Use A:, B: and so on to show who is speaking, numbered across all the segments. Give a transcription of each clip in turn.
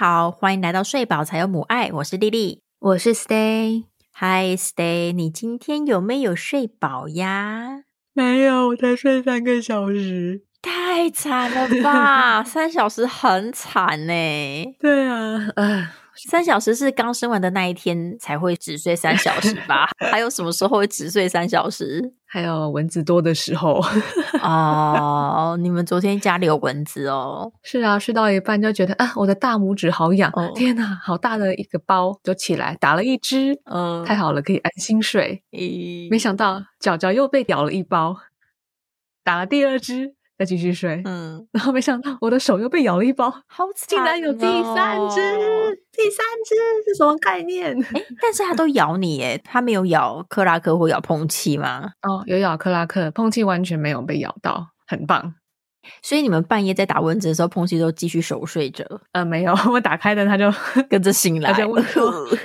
A: 好，欢迎来到睡饱才有母爱，我是丽丽，
B: 我是 Stay。
A: Hi Stay，你今天有没有睡饱呀？
B: 没有，我才睡三个小时，
A: 太惨了吧！三小时很惨呢。
B: 对啊，啊。
A: 三小时是刚生完的那一天才会只睡三小时吧？还有什么时候会只睡三小时？
B: 还有蚊子多的时候
A: 哦。你们昨天家里有蚊子哦？
B: 是啊，睡到一半就觉得啊，我的大拇指好痒，天哪，好大的一个包，就起来打了一只，嗯，太好了，可以安心睡。咦，没想到脚脚又被咬了一包，打了第二支。再继续睡，嗯，然后没想到我的手又被咬了一包，
A: 好
B: 竟然有第三只，第三只是什么概念？
A: 哎，但是它都咬你，哎，它没有咬克拉克或咬碰气吗？
B: 哦，有咬克拉克，碰气完全没有被咬到，很棒。
A: 所以你们半夜在打蚊子的时候，碰气都继续熟睡着？
B: 呃，没有，我打开的它就
A: 跟着醒来，
B: 就 问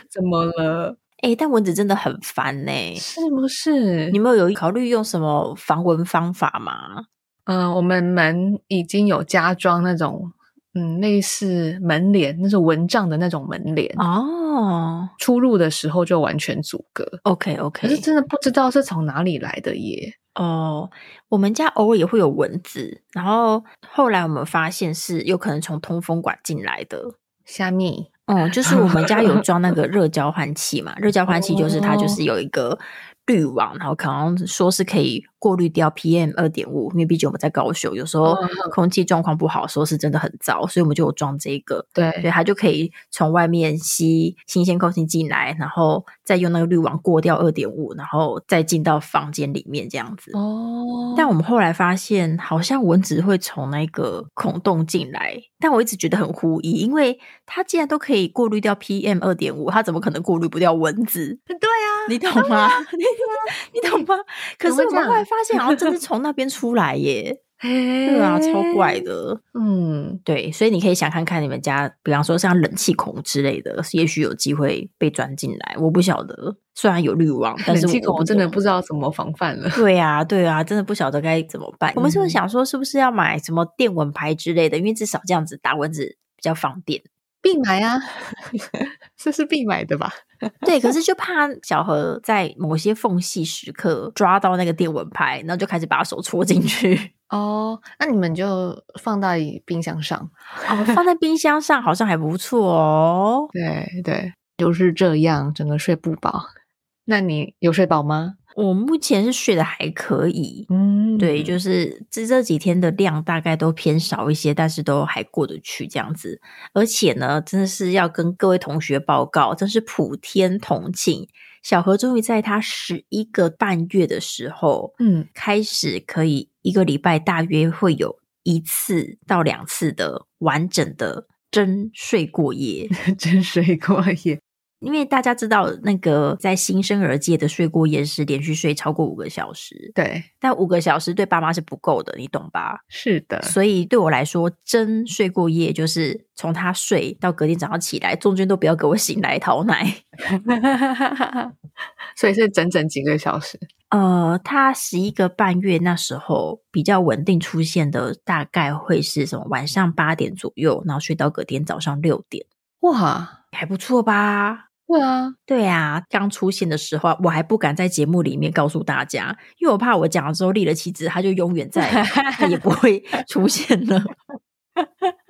B: 怎么了？
A: 哎，但蚊子真的很烦呢，
B: 是不是？
A: 你们有考虑用什么防蚊方法吗？
B: 嗯，我们门已经有加装那种，嗯，类似门帘，那是蚊帐的那种门帘哦。出入的时候就完全阻隔。
A: OK OK，
B: 可是真的不知道是从哪里来的耶。
A: 哦，我们家偶尔也会有蚊子，然后后来我们发现是有可能从通风管进来的。
B: 虾米？
A: 哦，就是我们家有装那个热交换器嘛，热交换器就是它就是有一个滤网，然后可能说是可以。过滤掉 PM 二点五，因为毕竟我们在高雄，有时候空气状况不好，说是真的很糟，所以我们就有装这个，
B: 对，
A: 所以它就可以从外面吸新鲜空气进来，然后再用那个滤网过掉二点五，然后再进到房间里面这样子。哦，但我们后来发现，好像蚊子会从那个孔洞进来，但我一直觉得很狐疑，因为它既然都可以过滤掉 PM 二点五，它怎么可能过滤不掉蚊子？
B: 对啊，
A: 你懂吗？你 你懂吗？可是我们后来。发现好像真的从那边出来耶，对啊，超怪的。嗯，对，所以你可以想看看你们家，比方说像冷气孔之类的，也许有机会被钻进来。我不晓得，虽然有滤网，但是
B: 冷气孔我真的不知道怎么防范了。
A: 对啊，对啊，真的不晓得该怎么办。我们是不是想说，是不是要买什么电蚊拍之类的？因为至少这样子打蚊子比较方便。
B: 必买啊，这是必买的吧？
A: 对，可是就怕小何在某些缝隙时刻抓到那个电蚊拍，然后就开始把手戳进去。
B: 哦，那你们就放在冰箱上
A: 哦，放在冰箱上好像还不错哦。
B: 对对，就是这样，整个睡不饱。那你有睡饱吗？
A: 我目前是睡得还可以，嗯，对，就是这这几天的量大概都偏少一些，但是都还过得去这样子。而且呢，真的是要跟各位同学报告，真是普天同庆，小何终于在他十一个半月的时候，嗯，开始可以一个礼拜大约会有一次到两次的完整的真睡过夜，
B: 真睡过夜。
A: 因为大家知道，那个在新生儿界的睡过夜是连续睡超过五个小时，
B: 对，
A: 但五个小时对爸妈是不够的，你懂吧？
B: 是的，
A: 所以对我来说，真睡过夜就是从他睡到隔天早上起来，中间都不要给我醒来讨奶
B: 所以是整整几个小时。
A: 呃，他十一个半月那时候比较稳定出现的，大概会是什么？晚上八点左右，然后睡到隔天早上六点，
B: 哇，
A: 还不错吧？
B: 对啊，
A: 对啊，刚出现的时候，我还不敢在节目里面告诉大家，因为我怕我讲了之后立了旗帜，他就永远在，他也不会 出现了。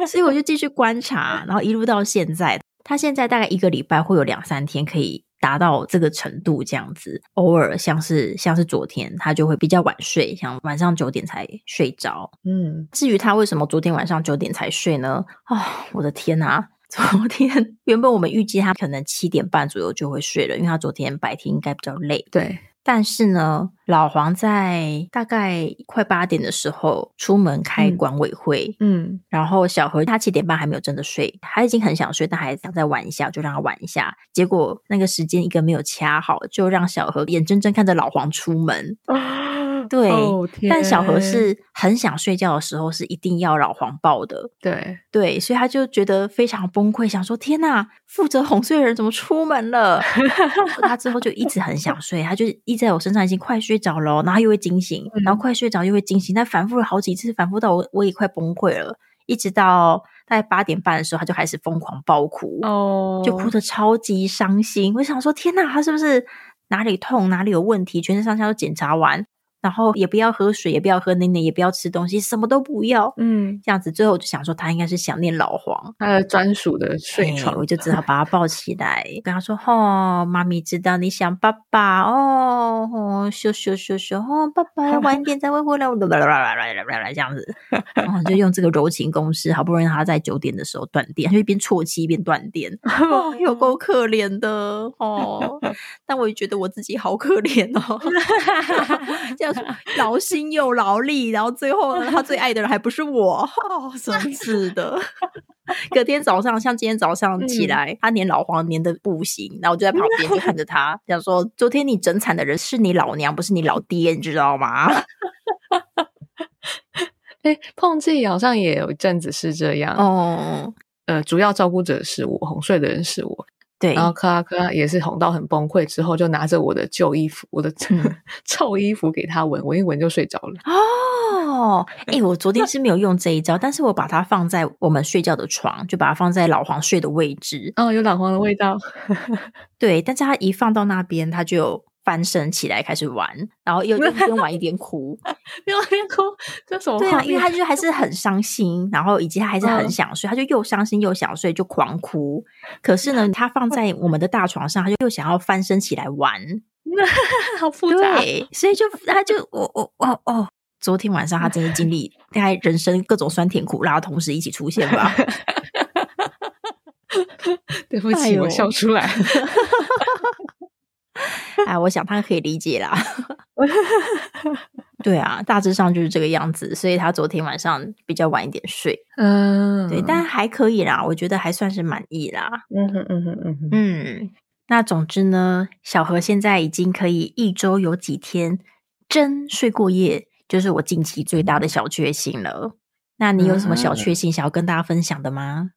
A: 所以我就继续观察，然后一路到现在，他现在大概一个礼拜会有两三天可以达到这个程度，这样子。偶尔像是像是昨天，他就会比较晚睡，像晚上九点才睡着。嗯，至于他为什么昨天晚上九点才睡呢？啊，我的天哪！昨天原本我们预计他可能七点半左右就会睡了，因为他昨天白天应该比较累。
B: 对，
A: 但是呢，老黄在大概快八点的时候出门开管委会，嗯，然后小何他七点半还没有真的睡，他已经很想睡，但还想再玩一下，就让他玩一下。结果那个时间一个没有掐好，就让小何眼睁睁看着老黄出门。对，但小何是很想睡觉的时候，是一定要老黄抱的。
B: 对
A: 对，所以他就觉得非常崩溃，想说：“天哪，负责哄睡的人怎么出门了？”他之后就一直很想睡，他就一直在我身上，已经快睡着了，然后又会惊醒，然后快睡着又会惊醒，但反复了好几次，反复到我我也快崩溃了。一直到大概八点半的时候，他就开始疯狂爆哭，哦，就哭的超级伤心。我想说，天哪，他是不是哪里痛，哪里有问题？全身上下都检查完。然后也不要喝水，也不要喝奶奶，也不要吃东西，什么都不要。嗯，这样子，最后就想说他应该是想念老黄，
B: 他的专属的睡床，
A: 我就只好把他抱起来，跟他说：“哦，妈咪知道你想爸爸哦，哦，羞羞羞羞，哦，爸爸 晚点才会回来。”我啦啦啦啦啦啦这样子，然后就用这个柔情攻势，好不容易他在九点的时候断电，就一边啜泣一边断电，有够可怜的哦。但我也觉得我自己好可怜哦，这样。劳心又劳力，然后最后呢，他最爱的人还不是我，真是 的。隔天早上，像今天早上起来，他黏老黄黏的不行，然后我就在旁边就看着他，讲说：“昨天你整惨的人是你老娘，不是你老爹，你知道吗？”
B: 哎，碰气好像也有一阵子是这样哦。呃，主要照顾者是我，哄睡的人是我。
A: 对，
B: 然后克拉克拉也是哄到很崩溃之后，就拿着我的旧衣服，我的 臭衣服给他闻，闻一闻就睡着了。
A: 哦，哎，我昨天是没有用这一招，但是我把它放在我们睡觉的床，就把它放在老黄睡的位置。
B: 哦，有老黄的味道。
A: 对，但是它一放到那边，它就。翻身起来开始玩，然后又一边玩一边哭，
B: 边玩边哭，这什么？
A: 对啊，因为他就还是很伤心，然后以及他还是很想睡，他就又伤心又想睡，就狂哭。可是呢，他放在我们的大床上，他就又想要翻身起来玩，
B: 好复杂。
A: 所以就他就我我哦哦，昨天晚上他真的经历大概人生各种酸甜苦辣同时一起出现吧。
B: 对不起，我笑出来。
A: 哎，我想他可以理解啦。对啊，大致上就是这个样子，所以他昨天晚上比较晚一点睡。嗯，对，但还可以啦，我觉得还算是满意啦。嗯哼嗯哼嗯哼嗯。那总之呢，小何现在已经可以一周有几天真睡过夜，就是我近期最大的小确幸了。那你有什么小确幸想要跟大家分享的吗？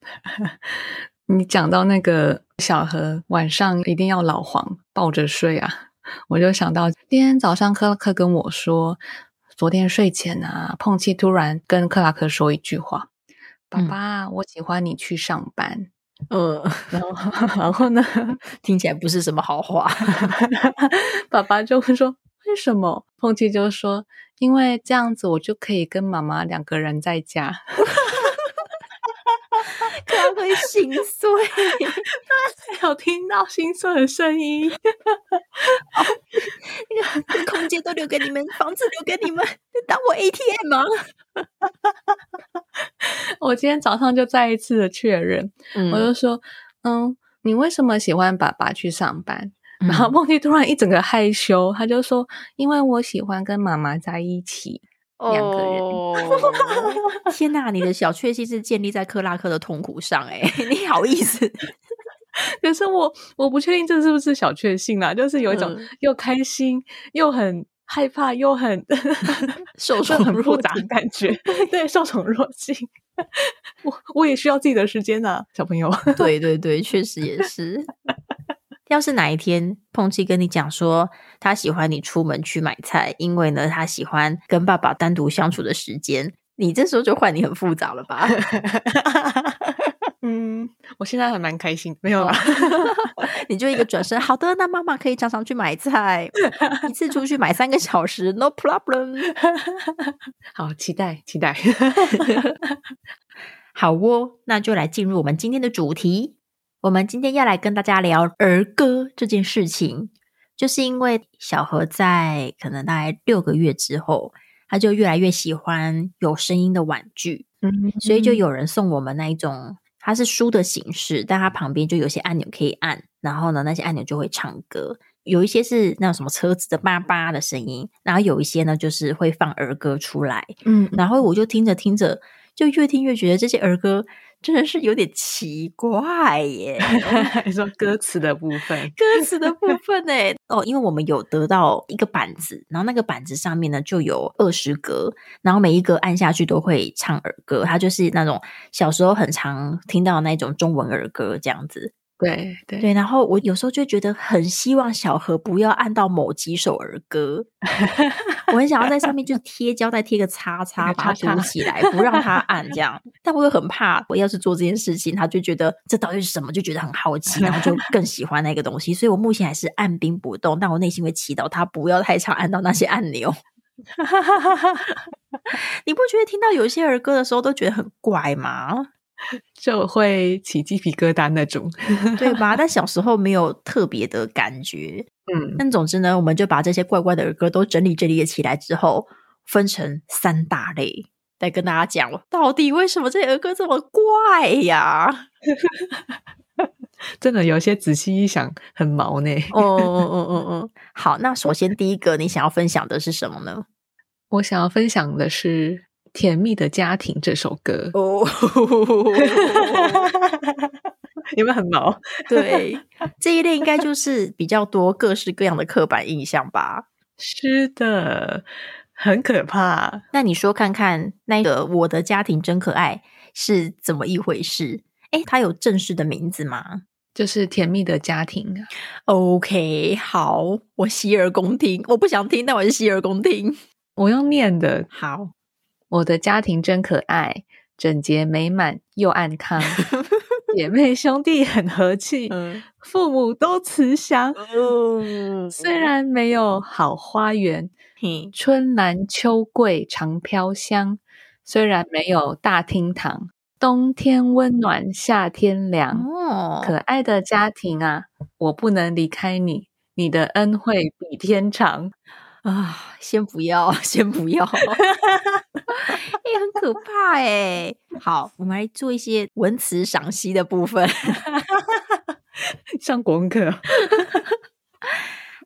B: 你讲到那个小何晚上一定要老黄抱着睡啊，我就想到今天早上克拉克跟我说，昨天睡前啊，碰气突然跟克拉克说一句话：“爸爸，我喜欢你去上班。”呃，然后然后呢，
A: 听起来不是什么好话。
B: 爸爸就会说：“为什么？”碰气就说：“因为这样子我就可以跟妈妈两个人在家。”
A: 他会心碎，
B: 他有听到心碎的声音。
A: 那个空间都留给你们，房子留给你们，当我 ATM 吗？
B: 我今天早上就再一次的确认，我就说：“嗯，你为什么喜欢爸爸去上班？”然后梦蒂突然一整个害羞，他就说：“因为我喜欢跟妈妈在一起。”两个人，
A: 天哪！你的小确幸是建立在克拉克的痛苦上，哎，你好意思？
B: 可是我我不确定这是不是小确幸啦，就是有一种又开心又很害怕又很
A: 受宠若
B: 惊的感觉。对，受宠若惊。我我也需要自己的时间呐，小朋友。
A: 对对对，确实也是。要是哪一天碰气跟你讲说他喜欢你出门去买菜，因为呢他喜欢跟爸爸单独相处的时间，你这时候就换你很复杂了吧？
B: 嗯，我现在还蛮开心，没有啦，
A: 你就一个转身，好的，那妈妈可以常常去买菜，一次出去买三个小时，no problem。
B: 好，期待期待，
A: 好哦，那就来进入我们今天的主题。我们今天要来跟大家聊儿歌这件事情，就是因为小何在可能大概六个月之后，他就越来越喜欢有声音的玩具，嗯，所以就。有人送我们那一种，它是书的形式，但它旁边就有些按钮可以按，然后呢，那些按钮就会唱歌，有一些是那种什么车子的叭叭的声音，然后有一些呢就是会放儿歌出来，嗯，然后我就听着听着，就越听越觉得这些儿歌。真的是有点奇怪耶！
B: 你说歌词的部分，
A: 歌词的部分呢？哦，因为我们有得到一个板子，然后那个板子上面呢就有二十格，然后每一格按下去都会唱儿歌，它就是那种小时候很常听到那种中文儿歌这样子。
B: 对对
A: 对，然后我有时候就觉得很希望小何不要按到某几首儿歌，我很想要在上面就贴胶带贴个叉叉，把它堵起来，不让他按这样。但我又很怕，我要是做这件事情，他就觉得这到底是什么，就觉得很好奇，然后就更喜欢那个东西。所以我目前还是按兵不动，但我内心会祈祷他不要太常按到那些按钮。你不觉得听到有些儿歌的时候都觉得很怪吗？
B: 就会起鸡皮疙瘩那种，
A: 对吧？但小时候没有特别的感觉，嗯。但总之呢，我们就把这些怪怪的儿歌都整理整理起来之后，分成三大类，再跟大家讲，到底为什么这些儿歌这么怪呀？
B: 真的有些仔细一想，很毛呢。
A: 哦哦哦哦哦。好，那首先第一个，你想要分享的是什么呢？
B: 我想要分享的是。《甜蜜的家庭》这首歌哦，有没有很毛？
A: 对，这一类应该就是比较多各式各样的刻板印象吧。
B: 是的，很可怕。
A: 那你说看看，那个《我的家庭真可爱》是怎么一回事？哎，它有正式的名字吗？
B: 就是《甜蜜的家庭》啊。
A: OK，好，我洗耳恭听。我不想听，但我是洗耳恭听。
B: 我用念的，
A: 好。
B: 我的家庭真可爱，整洁美满又安康，姐妹兄弟很和气，父母都慈祥。虽然没有好花园，春兰秋桂常飘香；虽然没有大厅堂，冬天温暖，夏天凉。可爱的家庭啊，我不能离开你，你的恩惠比天长。
A: 啊，先不要，先不要，哎，很可怕哎。好，我们来做一些文词赏析的部分，
B: 上国文课。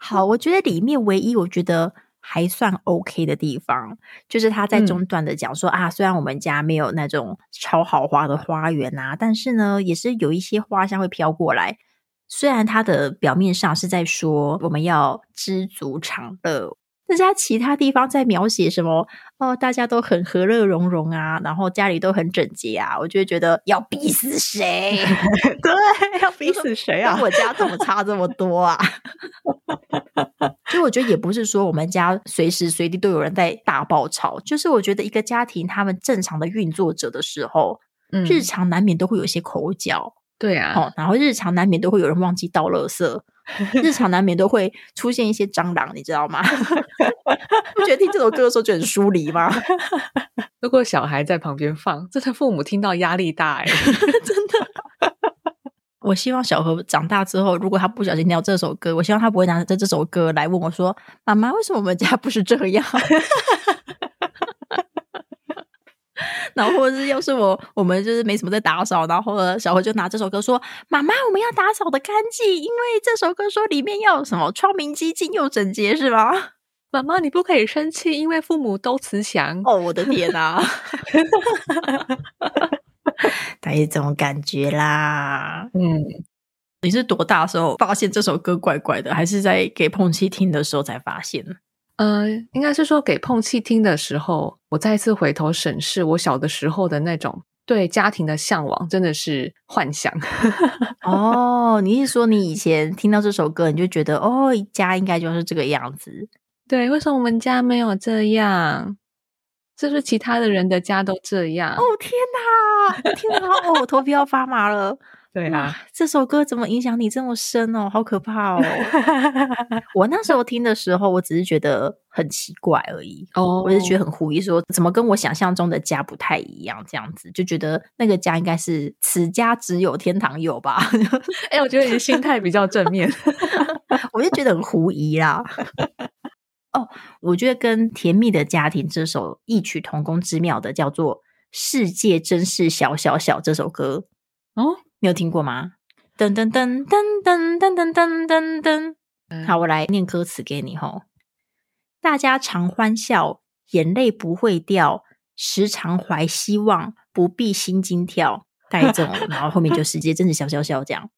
A: 好，我觉得里面唯一我觉得还算 OK 的地方，就是他在中段的讲说啊，虽然我们家没有那种超豪华的花园啊，但是呢，也是有一些花香会飘过来。虽然它的表面上是在说我们要知足常乐。那家其他地方在描写什么？哦，大家都很和乐融融啊，然后家里都很整洁啊，我就会觉得要逼死谁？
B: 对，要逼死谁啊？
A: 我家怎么差这么多啊？就我觉得也不是说我们家随时随地都有人在大爆炒，就是我觉得一个家庭他们正常的运作着的时候，日常难免都会有一些口角，
B: 对啊，哦，
A: 然后日常难免都会有人忘记倒垃圾。日常难免都会出现一些蟑螂，你知道吗？不觉得听这首歌的时候就很疏离吗？
B: 如果小孩在旁边放，这他父母听到压力大哎，
A: 真的。我希望小何长大之后，如果他不小心听到这首歌，我希望他不会拿着这首歌来问我说：“妈妈，为什么我们家不是这样？”然后或者是要是我我们就是没什么在打扫，然后小何就拿这首歌说：“妈妈，我们要打扫的干净，因为这首歌说里面要什么窗明几净又整洁，是吗？”
B: 妈妈，你不可以生气，因为父母都慈祥。
A: 哦，我的天哪！大概这种感觉啦。嗯，你是多大时候发现这首歌怪怪的，还是在给碰七听的时候才发现？
B: 呃，应该是说给碰气听的时候，我再次回头审视我小的时候的那种对家庭的向往，真的是幻想。
A: 哦，你是说你以前听到这首歌，你就觉得哦，家应该就是这个样子？
B: 对，为什么我们家没有这样？是不是其他的人的家都这样？
A: 哦，天哪，天哪，哦，我头皮要发麻了。
B: 对啊，
A: 这首歌怎么影响你这么深哦？好可怕哦！我那时候听的时候，我只是觉得很奇怪而已。哦，我是觉得很狐疑，说怎么跟我想象中的家不太一样？这样子就觉得那个家应该是此家只有天堂有吧？
B: 哎，我觉得你的心态比较正面，
A: 我就觉得很狐疑啦。哦，我觉得跟《甜蜜的家庭》这首异曲同工之妙的，叫做《世界真是小小小》这首歌哦。你有听过吗？噔噔噔噔噔噔噔噔噔噔。好，我来念歌词给你吼。大家常欢笑，眼泪不会掉，时常怀希望，不必心惊跳。带这种，然后后面就直接真的笑笑笑这样。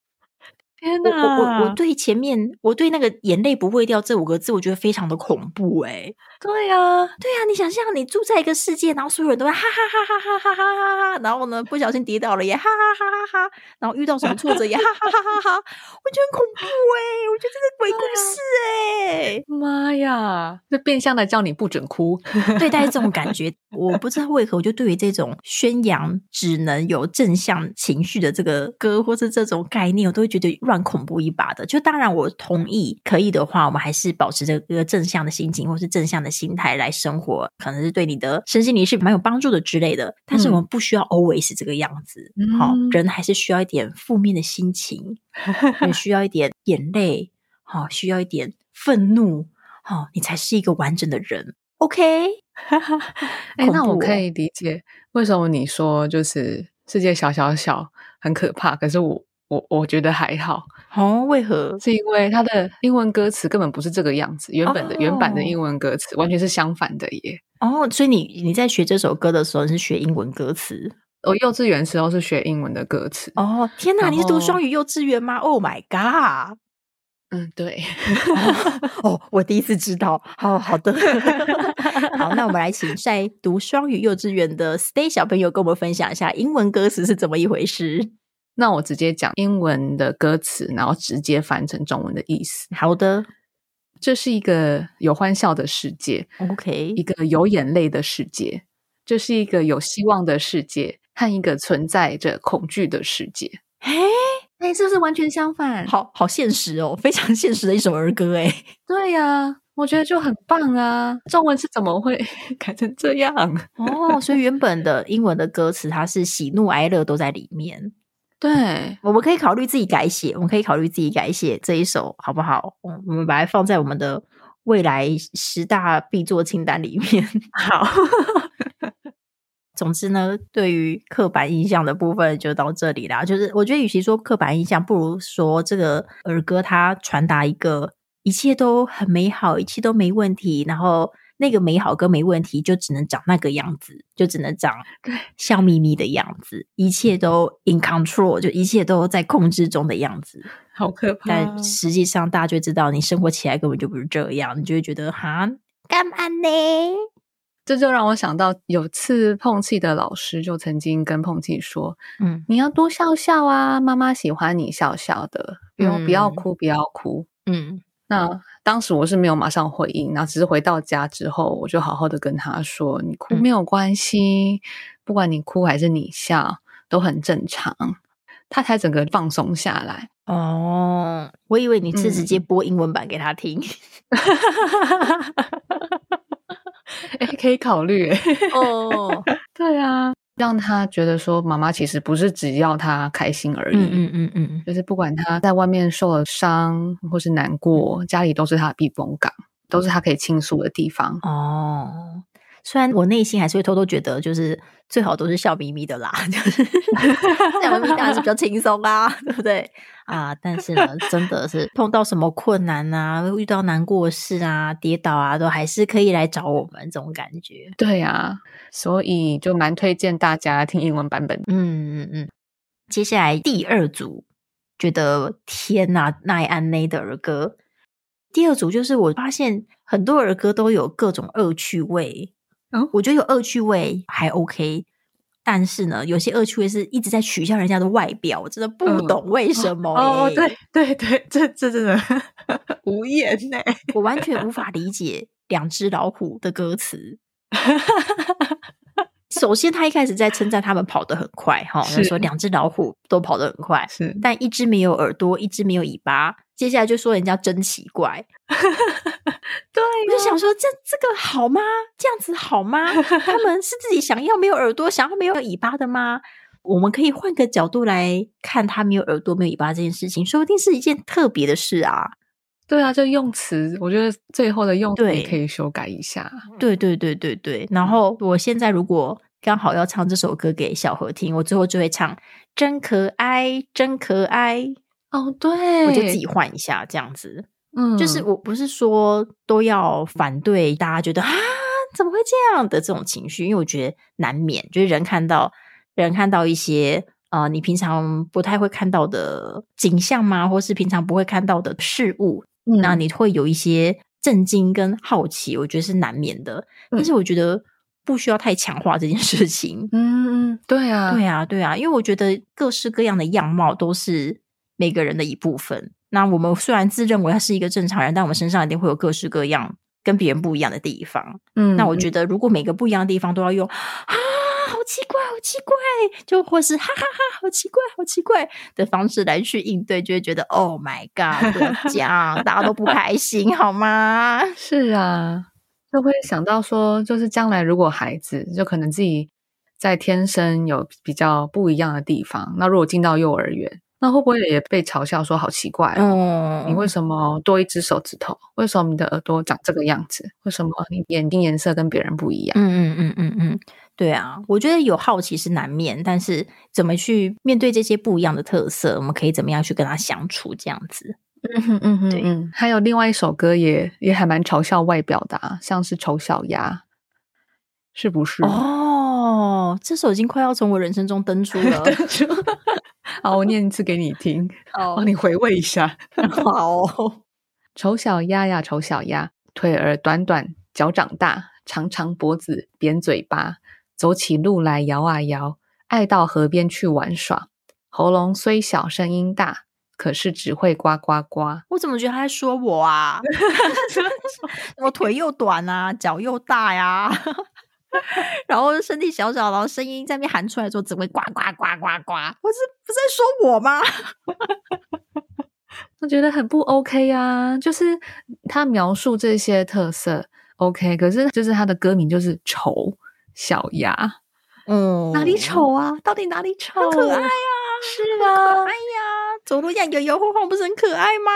B: 天哪！
A: 我我我对前面我对那个眼泪不会掉这五个字，我觉得非常的恐怖哎。
B: 对呀，
A: 对呀，你想象你住在一个世界，然后所有人都会哈哈哈哈哈哈哈哈哈，然后呢不小心跌倒了也哈哈哈哈哈，然后遇到什么挫折也哈哈哈哈哈，我觉得很恐怖哎，我觉得这是鬼故事哎，
B: 妈呀，这变相的叫你不准哭，
A: 对待这种感觉，我不知道为何，我就对于这种宣扬只能有正向情绪的这个歌或是这种概念，我都会觉得乱恐怖一把的。就当然我同意，可以的话，我们还是保持着一个正向的心情或是正向的。心态来生活，可能是对你的身心灵是蛮有帮助的之类的。但是我们不需要 always 这个样子。好，人还是需要一点负面的心情，也需要一点眼泪，好，需要一点愤怒，好，你才是一个完整的人。OK，
B: 哎，那我可以理解为什么你说就是世界小小小很可怕，可是我。我我觉得还好
A: 哦，为何？
B: 是因为它的英文歌词根本不是这个样子，原本的原版的英文歌词完全是相反的耶。
A: 哦，所以你你在学这首歌的时候是学英文歌词？
B: 我幼稚园时候是学英文的歌词。
A: 哦，天哪，你是读双语幼稚园吗？Oh my god！
B: 嗯，对。
A: 哦，我第一次知道。好好的，好，那我们来请在读双语幼稚园的 Stay 小朋友跟我们分享一下英文歌词是怎么一回事。
B: 那我直接讲英文的歌词，然后直接翻成中文的意思。
A: 好的，
B: 这是一个有欢笑的世界
A: ，OK，
B: 一个有眼泪的世界，这是一个有希望的世界，和一个存在着恐惧的世界。
A: 哎哎，
B: 是不是完全相反？
A: 好好现实哦，非常现实的一首儿歌。哎，
B: 对呀，我觉得就很棒啊。中文是怎么会 改成这样？
A: 哦，所以原本的英文的歌词，它是喜怒哀乐都在里面。
B: 对，
A: 我们可以考虑自己改写，我们可以考虑自己改写这一首，好不好？嗯，我们把它放在我们的未来十大必做清单里面。
B: 好，
A: 总之呢，对于刻板印象的部分就到这里啦。就是我觉得，与其说刻板印象，不如说这个儿歌它传达一个一切都很美好，一切都没问题，然后。那个美好跟没问题，就只能长那个样子，就只能长笑眯眯的样子，一切都 in control，就一切都在控制中的样子，
B: 好可怕。
A: 但实际上，大家就知道你生活起来根本就不是这样，你就会觉得哈，干嘛呢？
B: 这就让我想到，有次碰气的老师就曾经跟碰气说：“嗯，你要多笑笑啊，妈妈喜欢你笑笑的，不用不要哭，不要哭。”嗯。那当时我是没有马上回应，然后只是回到家之后，我就好好的跟他说：“你哭没有关系，不管你哭还是你笑，都很正常。”他才整个放松下来。
A: 哦，我以为你是直接播英文版给他听。
B: 哎，可以考虑。哦，对啊。让他觉得说，妈妈其实不是只要他开心而已，嗯嗯嗯嗯，就是不管他在外面受了伤或是难过，家里都是他的避风港，都是他可以倾诉的地方。
A: 哦，虽然我内心还是会偷偷觉得，就是最好都是笑眯眯的啦，就是笑眯眯当然是比较轻松啊，对不对？啊，但是呢，真的是碰到什么困难啊，遇到难过事啊，跌倒啊，都还是可以来找我们这种感觉。
B: 对啊，所以就蛮推荐大家听英文版本。
A: 嗯嗯嗯。接下来第二组，觉得天呐，奈安内的儿歌。第二组就是我发现很多儿歌都有各种恶趣味。嗯，我觉得有恶趣味还 OK。但是呢，有些恶趣味是一直在取笑人家的外表，我真的不懂为什么。
B: 哦，对对对，这这真的 无言呢，
A: 我完全无法理解两只老虎的歌词。首先，他一开始在称赞他们跑得很快，哈，说两只老虎都跑得很快，
B: 是，
A: 但一只没有耳朵，一只没有尾巴。接下来就说人家真奇怪，
B: 对，
A: 我就想说这这个好吗？这样子好吗？他们是自己想要没有耳朵，想要没有尾巴的吗？我们可以换个角度来看，他没有耳朵、没有尾巴这件事情，说不定是一件特别的事啊。
B: 对啊，就用词，我觉得最后的用词可以修改一下。
A: 对对对对对。然后我现在如果刚好要唱这首歌给小何听，我最后就会唱真可爱，真可爱。
B: 哦，对，
A: 我就自己换一下这样子，嗯，就是我不是说都要反对大家觉得啊怎么会这样的这种情绪，因为我觉得难免就是人看到人看到一些呃你平常不太会看到的景象吗？或是平常不会看到的事物，那你会有一些震惊跟好奇，我觉得是难免的。但是我觉得不需要太强化这件事情。
B: 嗯，对啊，
A: 对啊，对啊，因为我觉得各式各样的样貌都是每个人的一部分。那我们虽然自认为他是一个正常人，但我们身上一定会有各式各样跟别人不一样的地方。嗯，那我觉得如果每个不一样的地方都要用啊，好奇怪，好奇怪，就或是哈哈哈，好奇怪，好奇怪的方式来去应对，就会觉得 Oh my God，这样大家都不开心，好吗？
B: 是啊，就会想到说，就是将来如果孩子就可能自己在天生有比较不一样的地方，那如果进到幼儿园。那会不会也被嘲笑说好奇怪哦？你为什么多一只手指头？为什么你的耳朵长这个样子？为什么你眼睛颜色跟别人不一样？
A: 嗯嗯嗯嗯嗯，对啊，我觉得有好奇是难免，但是怎么去面对这些不一样的特色，我们可以怎么样去跟他相处？这样子，
B: 嗯哼嗯哼，对，嗯，还有另外一首歌也也还蛮嘲笑外表的，像是丑小鸭，是不是？
A: 哦，这首已经快要从我人生中登出了。
B: 好，我念一次给你听，帮你回味一下。
A: 好，
B: 丑小鸭呀，丑小鸭，腿儿短短，脚长大，长长脖子，扁嘴巴，走起路来摇啊摇，爱到河边去玩耍。喉咙虽小，声音大，可是只会呱呱呱。
A: 我怎么觉得他在说我啊？我腿又短啊，脚又大呀。然后身体小小，然后声音在那边喊出来说只会呱呱呱呱呱，我是不是在说我吗？
B: 我觉得很不 OK 啊！就是他描述这些特色 OK，可是就是他的歌名就是丑小鸭，嗯，哪里丑啊？到底哪里丑？
A: 很可爱呀，
B: 是啊，
A: 哎呀，走路这样摇摇晃晃，不是很可爱吗？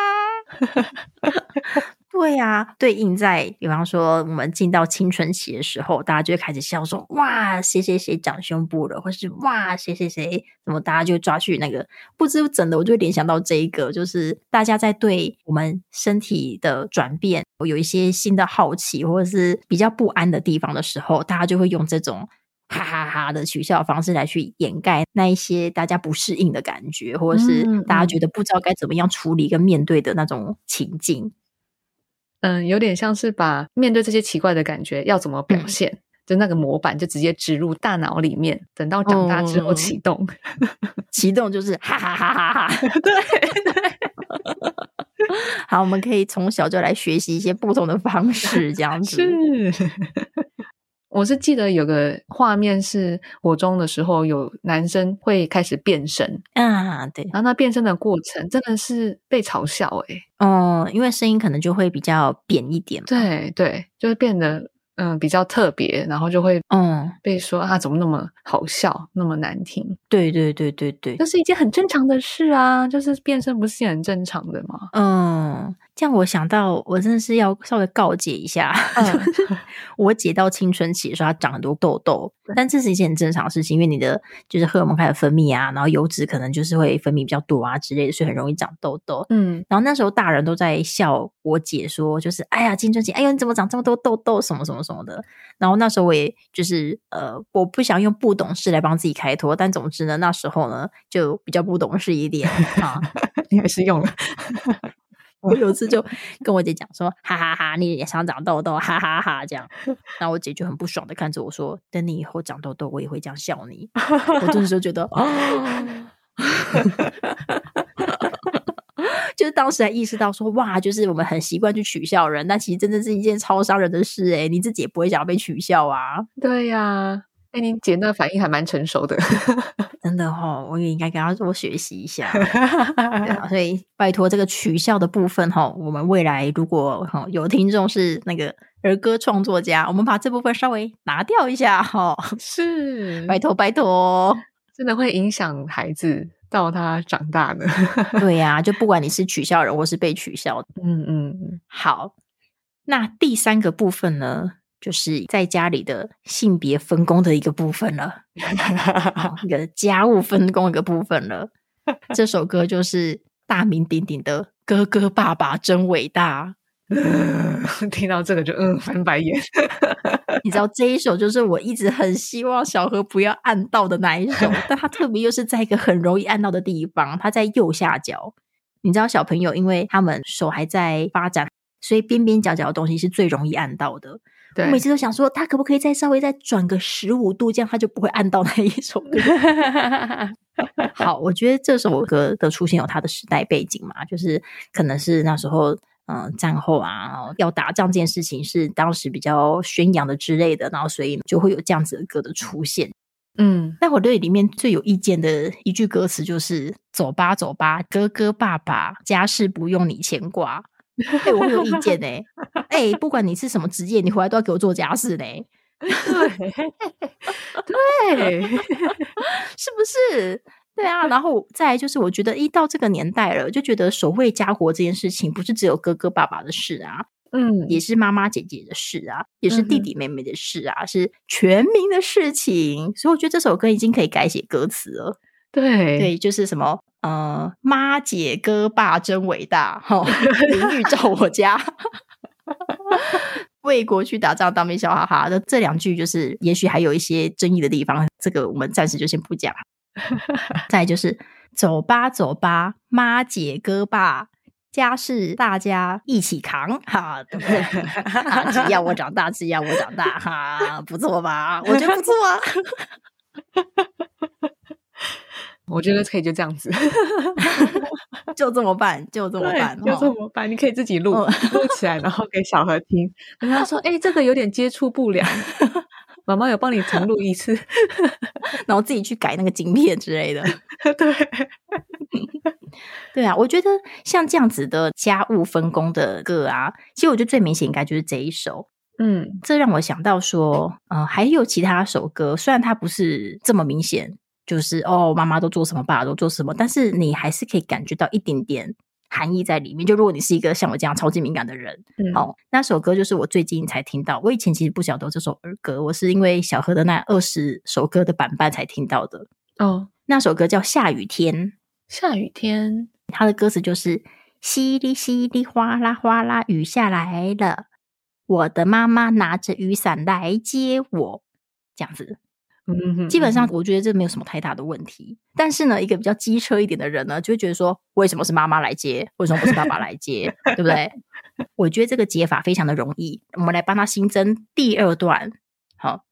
A: 对呀，对应在比方说我们进到青春期的时候，大家就会开始笑说：“哇，谁谁谁长胸部了，或是哇，谁谁谁怎么？”大家就抓去那个不知怎的，我就会联想到这一个，就是大家在对我们身体的转变有一些新的好奇，或者是比较不安的地方的时候，大家就会用这种哈哈哈的取笑方式来去掩盖那一些大家不适应的感觉，或者是大家觉得不知道该怎么样处理跟面对的那种情境。
B: 嗯，有点像是把面对这些奇怪的感觉要怎么表现，就那个模板就直接植入大脑里面，等到长大之后启动，
A: 启动就是哈哈哈哈哈，
B: 对对。
A: 好，我们可以从小就来学习一些不同的方式，这样子
B: 是。我是记得有个画面是国中的时候，有男生会开始变身
A: 啊，对，
B: 然后那变身的过程真的是被嘲笑哎，
A: 哦，因为声音可能就会比较扁一点，
B: 对对，就是变得。嗯，比较特别，然后就会嗯被说啊，怎么那么好笑，那么难听？
A: 对对对对对，
B: 这是一件很正常的事啊，就是变身不是很正常的吗？
A: 嗯，这样我想到，我真的是要稍微告诫一下，我姐到青春期的时候，她长很多痘痘，但这是一件很正常的事情，因为你的就是荷尔蒙开始分泌啊，然后油脂可能就是会分泌比较多啊之类的，所以很容易长痘痘。嗯，然后那时候大人都在笑我姐说，就是哎呀青春期，哎呦你怎么长这么多痘痘，什么什么。什么的，然后那时候我也就是呃，我不想用不懂事来帮自己开脱，但总之呢，那时候呢就比较不懂事一点啊，
B: 你还是用了。
A: 我有次就跟我姐讲说，哈哈哈，你也想长痘痘，哈哈哈，这样，然后我姐就很不爽的看着我说，等你以后长痘痘，我也会这样笑你。我这时候觉得啊。就是当时还意识到说，哇，就是我们很习惯去取笑人，但其实真的是一件超伤人的事哎，你自己也不会想要被取笑啊。
B: 对呀，哎，你姐那反应还蛮成熟的，
A: 真的哈，我也应该跟她多学习一下。所以拜托这个取笑的部分哈，我们未来如果哈有听众是那个儿歌创作家，我们把这部分稍微拿掉一下哈。
B: 是，
A: 拜托拜托，
B: 真的会影响孩子。到他长大的？
A: 对呀，就不管你是取笑人或是被取笑，
B: 嗯嗯，
A: 好。那第三个部分呢，就是在家里的性别分工的一个部分了，一个家务分工一个部分了。这首歌就是大名鼎鼎的《哥哥爸爸真伟大》，
B: 听到这个就嗯翻白眼。
A: 你知道这一首就是我一直很希望小何不要按到的那一首，但他特别又是在一个很容易按到的地方，他在右下角。你知道小朋友因为他们手还在发展，所以边边角角的东西是最容易按到的。我每次都想说，他可不可以再稍微再转个十五度，这样他就不会按到那一首歌。好，我觉得这首歌的出现有它的时代背景嘛，就是可能是那时候嗯战后啊要打仗这件事情是当时比较宣扬的之类的，然后所以就会有这样子的歌的出现。嗯，那我对里面最有意见的一句歌词就是“走吧走吧，哥哥爸爸，家事不用你牵挂。”哎，我有意见呢。哎，不管你是什么职业，你回来都要给我做家事嘞。对，对，是不是？对啊。然后再就是，我觉得一到这个年代了，就觉得守卫家国这件事情，不是只有哥哥爸爸的事啊，嗯，也是妈妈姐姐的事啊，也是弟弟妹妹的事啊，是全民的事情。所以我觉得这首歌已经可以改写歌词了。
B: 对，
A: 对，就是什么。呃，妈姐哥爸真伟大，哈！淋浴照我家，为国去打仗当兵笑哈哈。那这两句就是，也许还有一些争议的地方，这个我们暂时就先不讲。再就是走吧走吧，妈姐哥爸家事大家一起扛，哈，对不对？只要我长大，只要我长大，哈，不错吧？我觉得不错啊。
B: 我觉得可以就这样子，
A: 就这么办，就这么办，
B: 就这么办。你可以自己录录起来，然后给小何听。跟他说：“哎，这个有点接触不良，妈妈有帮你重录一次，
A: 然后自己去改那个晶片之类的。”
B: 对，
A: 对啊，我觉得像这样子的家务分工的歌啊，其实我觉得最明显应该就是这一首。嗯，这让我想到说，呃，还有其他首歌，虽然它不是这么明显。就是哦，妈妈都做什么，爸爸都做什么，但是你还是可以感觉到一点点含义在里面。就如果你是一个像我这样超级敏感的人，哦，那首歌就是我最近才听到。我以前其实不晓得这首儿歌，我是因为小何的那二十首歌的版本才听到的。哦，那首歌叫《下雨天》，
B: 下雨天，
A: 它的歌词就是淅沥淅沥，哗啦哗啦，雨下来了，我的妈妈拿着雨伞来接我，这样子。基本上，我觉得这没有什么太大的问题。但是呢，一个比较机车一点的人呢，就会觉得说，为什么是妈妈来接？为什么不是爸爸来接？对不对？我觉得这个解法非常的容易。我们来帮他新增第二段。好，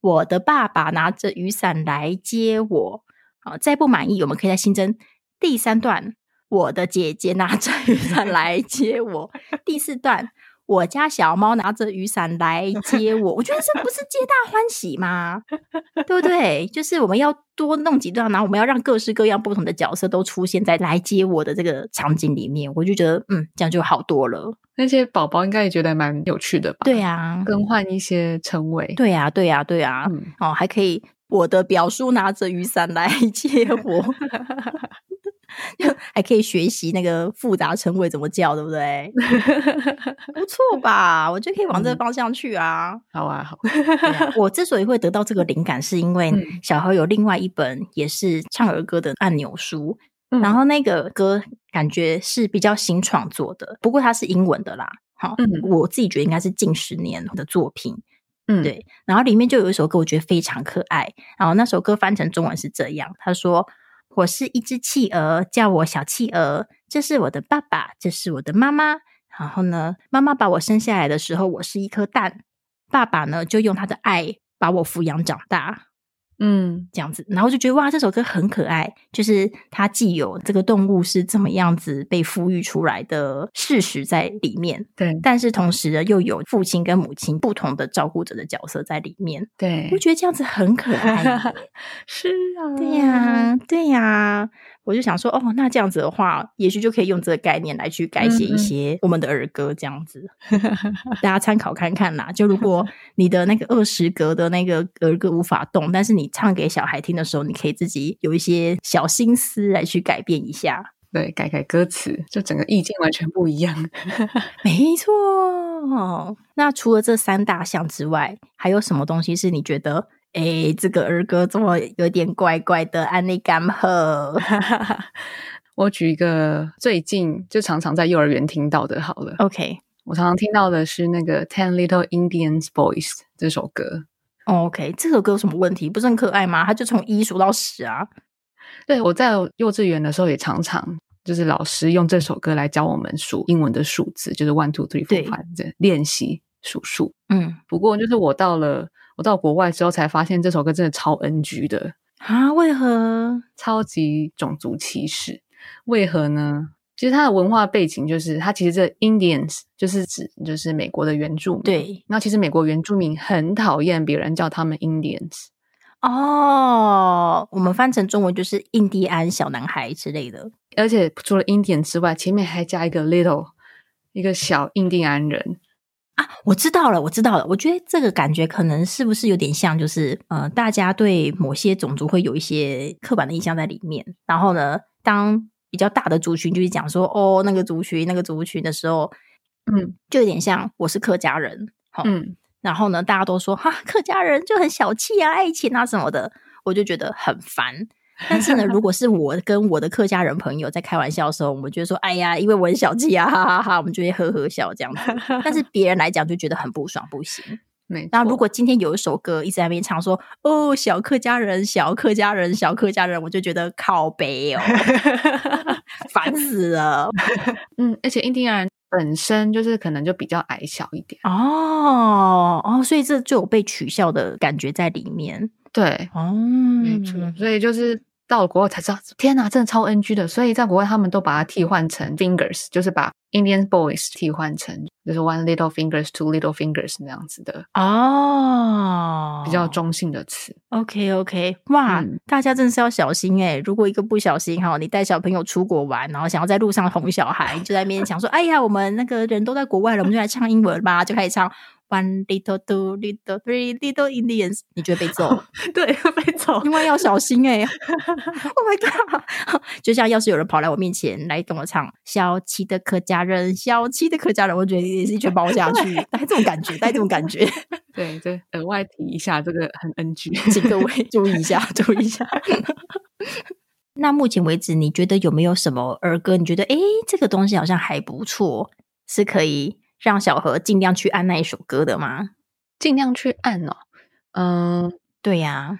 A: 我的爸爸拿着雨伞来接我。好，再不满意，我们可以再新增第三段。我的姐姐拿着雨伞来接我。第四段。我家小猫拿着雨伞来接我，我觉得这不是皆大欢喜吗？对不对？就是我们要多弄几段，然后我们要让各式各样不同的角色都出现在来接我的这个场景里面，我就觉得嗯，这样就好多了。
B: 那些宝宝应该也觉得蛮有趣的吧？
A: 对呀，
B: 更换一些称谓。
A: 对呀，对呀，对呀。哦，还可以，我的表叔拿着雨伞来接我。还可以学习那个复杂称谓怎么叫，对不对？不错吧？我觉得可以往这个方向去啊。
B: 好啊，好。
A: 我之所以会得到这个灵感，是因为小何有另外一本也是唱儿歌的按钮书，然后那个歌感觉是比较新创作的，不过它是英文的啦。好，我自己觉得应该是近十年的作品。嗯，对。然后里面就有一首歌，我觉得非常可爱。然后那首歌翻成中文是这样，他说。我是一只企鹅，叫我小企鹅。这是我的爸爸，这是我的妈妈。然后呢，妈妈把我生下来的时候，我是一颗蛋。爸爸呢，就用他的爱把我抚养长大。嗯，这样子，然后就觉得哇，这首歌很可爱。就是它既有这个动物是怎么样子被抚育出来的事实在里面，
B: 对，
A: 但是同时呢，又有父亲跟母亲不同的照顾者的角色在里面，
B: 对，
A: 我觉得这样子很可爱。
B: 是啊，
A: 对呀，对呀。我就想说，哦，那这样子的话，也许就可以用这个概念来去改写一些我们的儿歌，这样子，大家参考看看啦。就如果 你的那个二十格的那个儿歌无法动，但是你唱给小孩听的时候，你可以自己有一些小心思来去改变一下，
B: 对，改改歌词，就整个意境完全不一样。
A: 没错。那除了这三大项之外，还有什么东西是你觉得？哎，这个儿歌怎么有点怪怪的？安利干喝，
B: 我举一个最近就常常在幼儿园听到的，好了
A: ，OK，
B: 我常常听到的是那个《Ten Little Indians Boys》这首歌。
A: OK，这首歌有什么问题？不是很可爱吗？它就从一数到十啊。
B: 对，我在幼稚园的时候也常常就是老师用这首歌来教我们数英文的数字，就是 one two three four five 这练习数数。嗯，不过就是我到了我到国外之后才发现这首歌真的超 NG 的
A: 啊？为何？
B: 超级种族歧视？为何呢？其实它的文化背景就是，它其实这 Indians 就是指就是美国的原住民。
A: 对，
B: 那其实美国原住民很讨厌别人叫他们 Indians。
A: 哦，我们翻成中文就是印第安小男孩之类的。
B: 而且除了 Indian 之外，前面还加一个 little，一个小印第安人
A: 啊。我知道了，我知道了。我觉得这个感觉可能是不是有点像，就是呃，大家对某些种族会有一些刻板的印象在里面。然后呢，当比较大的族群就是讲说哦，那个族群那个族群的时候，嗯，就有点像我是客家人，嗯，然后呢，大家都说哈，客家人就很小气啊，爱情啊什么的，我就觉得很烦。但是呢，如果是我跟我的客家人朋友在开玩笑的时候，我们觉得说，哎呀，因为我很小气啊，哈哈哈，我们就会呵呵笑这样子。但是别人来讲就觉得很不爽，不行。那如果今天有一首歌一直在那边唱说哦小客家人小客家人小客家人，我就觉得靠背哦，烦死了。
B: 嗯，而且印第安人本身就是可能就比较矮小一点。
A: 哦哦，所以这就有被取笑的感觉在里面。
B: 对，哦，没错，所以就是到了国外才知道，天哪，真的超 NG 的。所以在国外他们都把它替换成 fingers，就是把。Indian boys 替换成就是 one little fingers, two little fingers 那样子的哦，比较中性的词。
A: OK OK，哇，大家真的是要小心哎！如果一个不小心哈，你带小朋友出国玩，然后想要在路上哄小孩，就在那边想说：“哎呀，我们那个人都在国外了，我们就来唱英文吧。”就开始唱。One little, two little, three little Indians，你觉得被揍？
B: 对，被揍，
A: 另外要小心哎！Oh my god！就像要是有人跑来我面前来跟我唱“小七的客家人，小七的客家人”，我觉得也是一拳包下去，带这种感觉，带这种感觉。
B: 对对，额外提一下，这个很 NG，
A: 请各位注意一下，注意一下。那目前为止，你觉得有没有什么儿歌？你觉得哎，这个东西好像还不错，是可以。让小何尽量去按那一首歌的吗？
B: 尽量去按哦。
A: 嗯，对呀，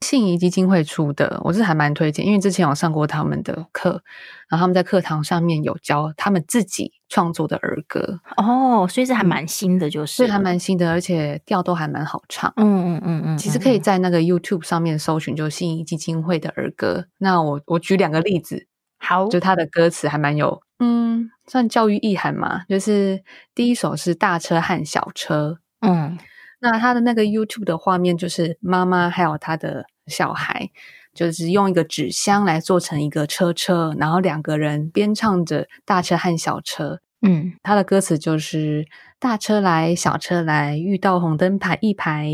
B: 信宜基金会出的，我是还蛮推荐，因为之前有上过他们的课，然后他们在课堂上面有教他们自己创作的儿歌
A: 哦，所以是还蛮新的，就是
B: 还蛮新的，而且调都还蛮好唱。嗯嗯嗯嗯，其实可以在那个 YouTube 上面搜寻，就信宜基金会的儿歌。那我我举两个例子，
A: 好，
B: 就他的歌词还蛮有。嗯，算教育意涵嘛，就是第一首是大车和小车，嗯，那他的那个 YouTube 的画面就是妈妈还有他的小孩，就是用一个纸箱来做成一个车车，然后两个人边唱着大车和小车，嗯，他的歌词就是大车来小车来，遇到红灯排一排，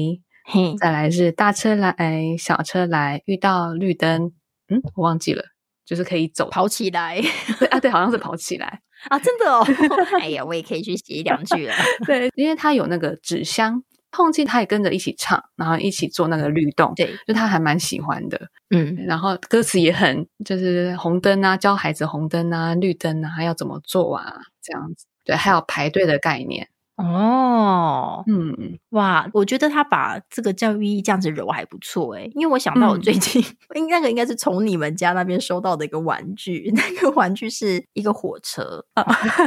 B: 嘿，再来是大车来小车来，遇到绿灯，嗯，我忘记了。就是可以走
A: 跑起来，
B: 对啊，对，好像是跑起来
A: 啊，真的哦。哎呀，我也可以去写一两句了。
B: 对，因为他有那个纸箱，碰见他也跟着一起唱，然后一起做那个律动。
A: 对，
B: 就他还蛮喜欢的。嗯，然后歌词也很，就是红灯啊，教孩子红灯啊，绿灯啊，要怎么做啊，这样子。对，还有排队的概念。
A: 哦，嗯，哇，我觉得他把这个教育意义这样子揉还不错哎，因为我想到我最近，那个应该是从你们家那边收到的一个玩具，那个玩具是一个火车，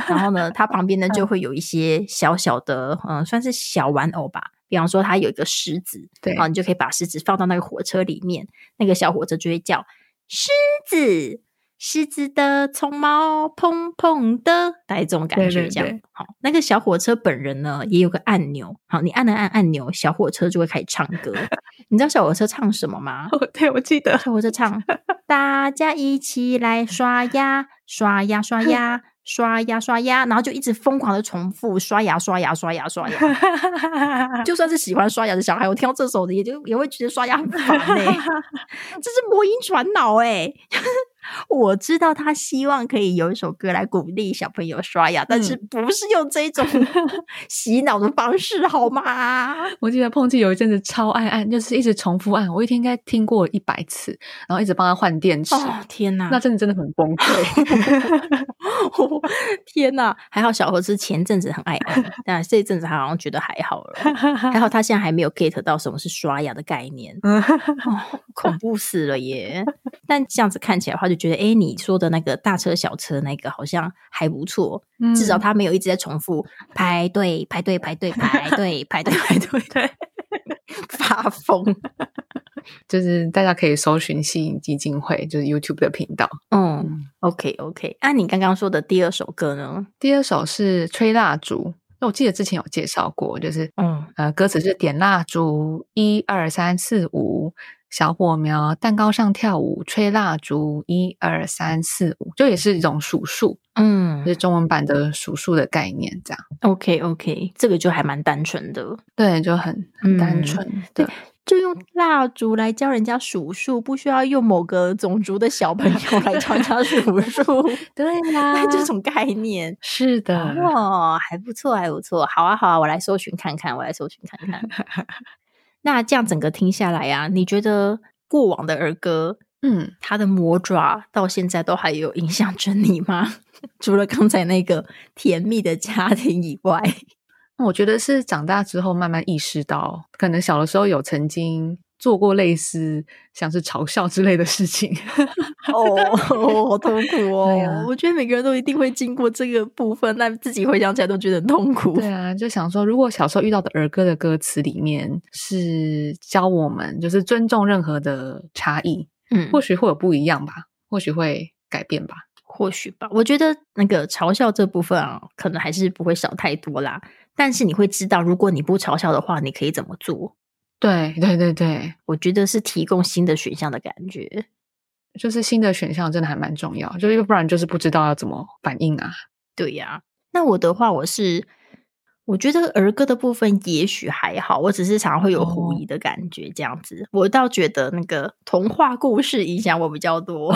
A: 然后呢，它旁边呢就会有一些小小的，嗯，算是小玩偶吧，比方说它有一个狮子，
B: 对，
A: 然后你就可以把狮子放到那个火车里面，那个小火车就会叫狮子。狮子的鬃毛蓬蓬的，带这种感觉，这样好。那个小火车本人呢，也有个按钮，好，你按了按按钮，小火车就会开始唱歌。你知道小火车唱什么吗？
B: 哦，对，我记得
A: 小火车唱：大家一起来刷牙，刷牙，刷牙。刷牙刷牙，然后就一直疯狂的重复刷牙刷牙刷牙刷牙。就算是喜欢刷牙的小孩，我听到这首的也就也会觉得刷牙很烦哎。这是魔音传脑哎，我知道他希望可以有一首歌来鼓励小朋友刷牙，但是不是用这种 洗脑的方式，好吗？
B: 我记得碰气有一阵子超爱按，就是一直重复按，我一天应该听过一百次，然后一直帮他换电池。
A: 天哪，
B: 那真的真的很崩溃。
A: 天哪，还好小何是前阵子很爱按，但这一阵子他好像觉得还好了。还好他现在还没有 get 到什么是刷牙的概念，恐怖死了耶！但这样子看起来的话，就觉得哎，你说的那个大车小车那个好像还不错，至少他没有一直在重复排队排队排队排队排队排队，对，发疯。
B: 就是大家可以搜寻吸引基金会，就是 YouTube 的频道。
A: 嗯，OK OK。那你刚刚说的第二首歌呢？
B: 第二首是吹蜡烛。那我记得之前有介绍过，就是嗯呃，歌词是点蜡烛，一二三四五，小火苗蛋糕上跳舞，吹蜡烛，一二三四五，就也是一种数数，嗯，是中文版的数数的概念，这样。
A: OK OK，这个就还蛮单纯的，
B: 对，就很很单纯，对。
A: 就用蜡烛来教人家数数，不需要用某个种族的小朋友来教人家数数。
B: 对呀，
A: 这种概念
B: 是的
A: 哦，还不错，还不错。好啊，好啊，我来搜寻看看，我来搜寻看看。那这样整个听下来啊，你觉得过往的儿歌，嗯，它的魔爪到现在都还有影响着你吗？除了刚才那个甜蜜的家庭以外？
B: 我觉得是长大之后慢慢意识到，可能小的时候有曾经做过类似像是嘲笑之类的事情。
A: 哦，好痛苦哦！我觉得每个人都一定会经过这个部分，但自己回想起来都觉得很痛苦。
B: 对啊，就想说，如果小时候遇到的儿歌的歌词里面是教我们就是尊重任何的差异，嗯，或许会有不一样吧，或许会改变吧，
A: 或许吧。我觉得那个嘲笑这部分啊，可能还是不会少太多啦。但是你会知道，如果你不嘲笑的话，你可以怎么做？
B: 对对对对，
A: 我觉得是提供新的选项的感觉，
B: 就是新的选项真的还蛮重要，就是要不然就是不知道要怎么反应啊。
A: 对呀，那我的话，我是我觉得儿歌的部分也许还好，我只是常会有狐疑的感觉，这样子。我倒觉得那个童话故事影响我比较多。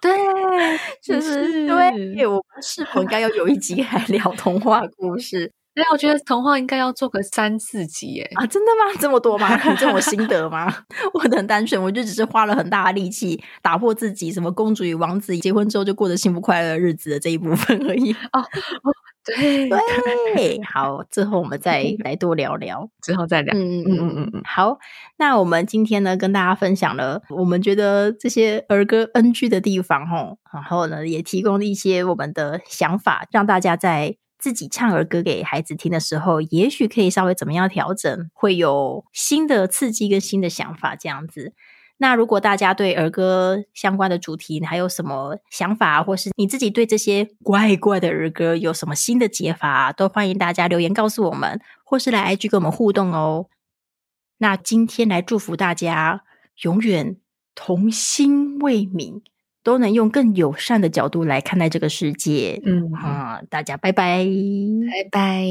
B: 对，
A: 就是对，我们是否应该要有一集来聊童话故事？
B: 哎，我觉得童话应该要做个三四集耶！
A: 啊，真的吗？这么多吗？你这种心得吗？我很单纯，我就只是花了很大的力气打破自己什么公主与王子结婚之后就过着幸福快乐的日子的这一部分而已。哦
B: 哦，对
A: 对，好，之后我们再来多聊聊，
B: 之后再聊。嗯嗯嗯嗯嗯，
A: 好，那我们今天呢，跟大家分享了我们觉得这些儿歌 NG 的地方，吼，然后呢，也提供了一些我们的想法，让大家在。自己唱儿歌给孩子听的时候，也许可以稍微怎么样调整，会有新的刺激跟新的想法这样子。那如果大家对儿歌相关的主题还有什么想法，或是你自己对这些怪怪的儿歌有什么新的解法，都欢迎大家留言告诉我们，或是来 IG 跟我们互动哦。那今天来祝福大家永远童心未泯。都能用更友善的角度来看待这个世界。嗯，啊，大家拜拜，
B: 拜拜。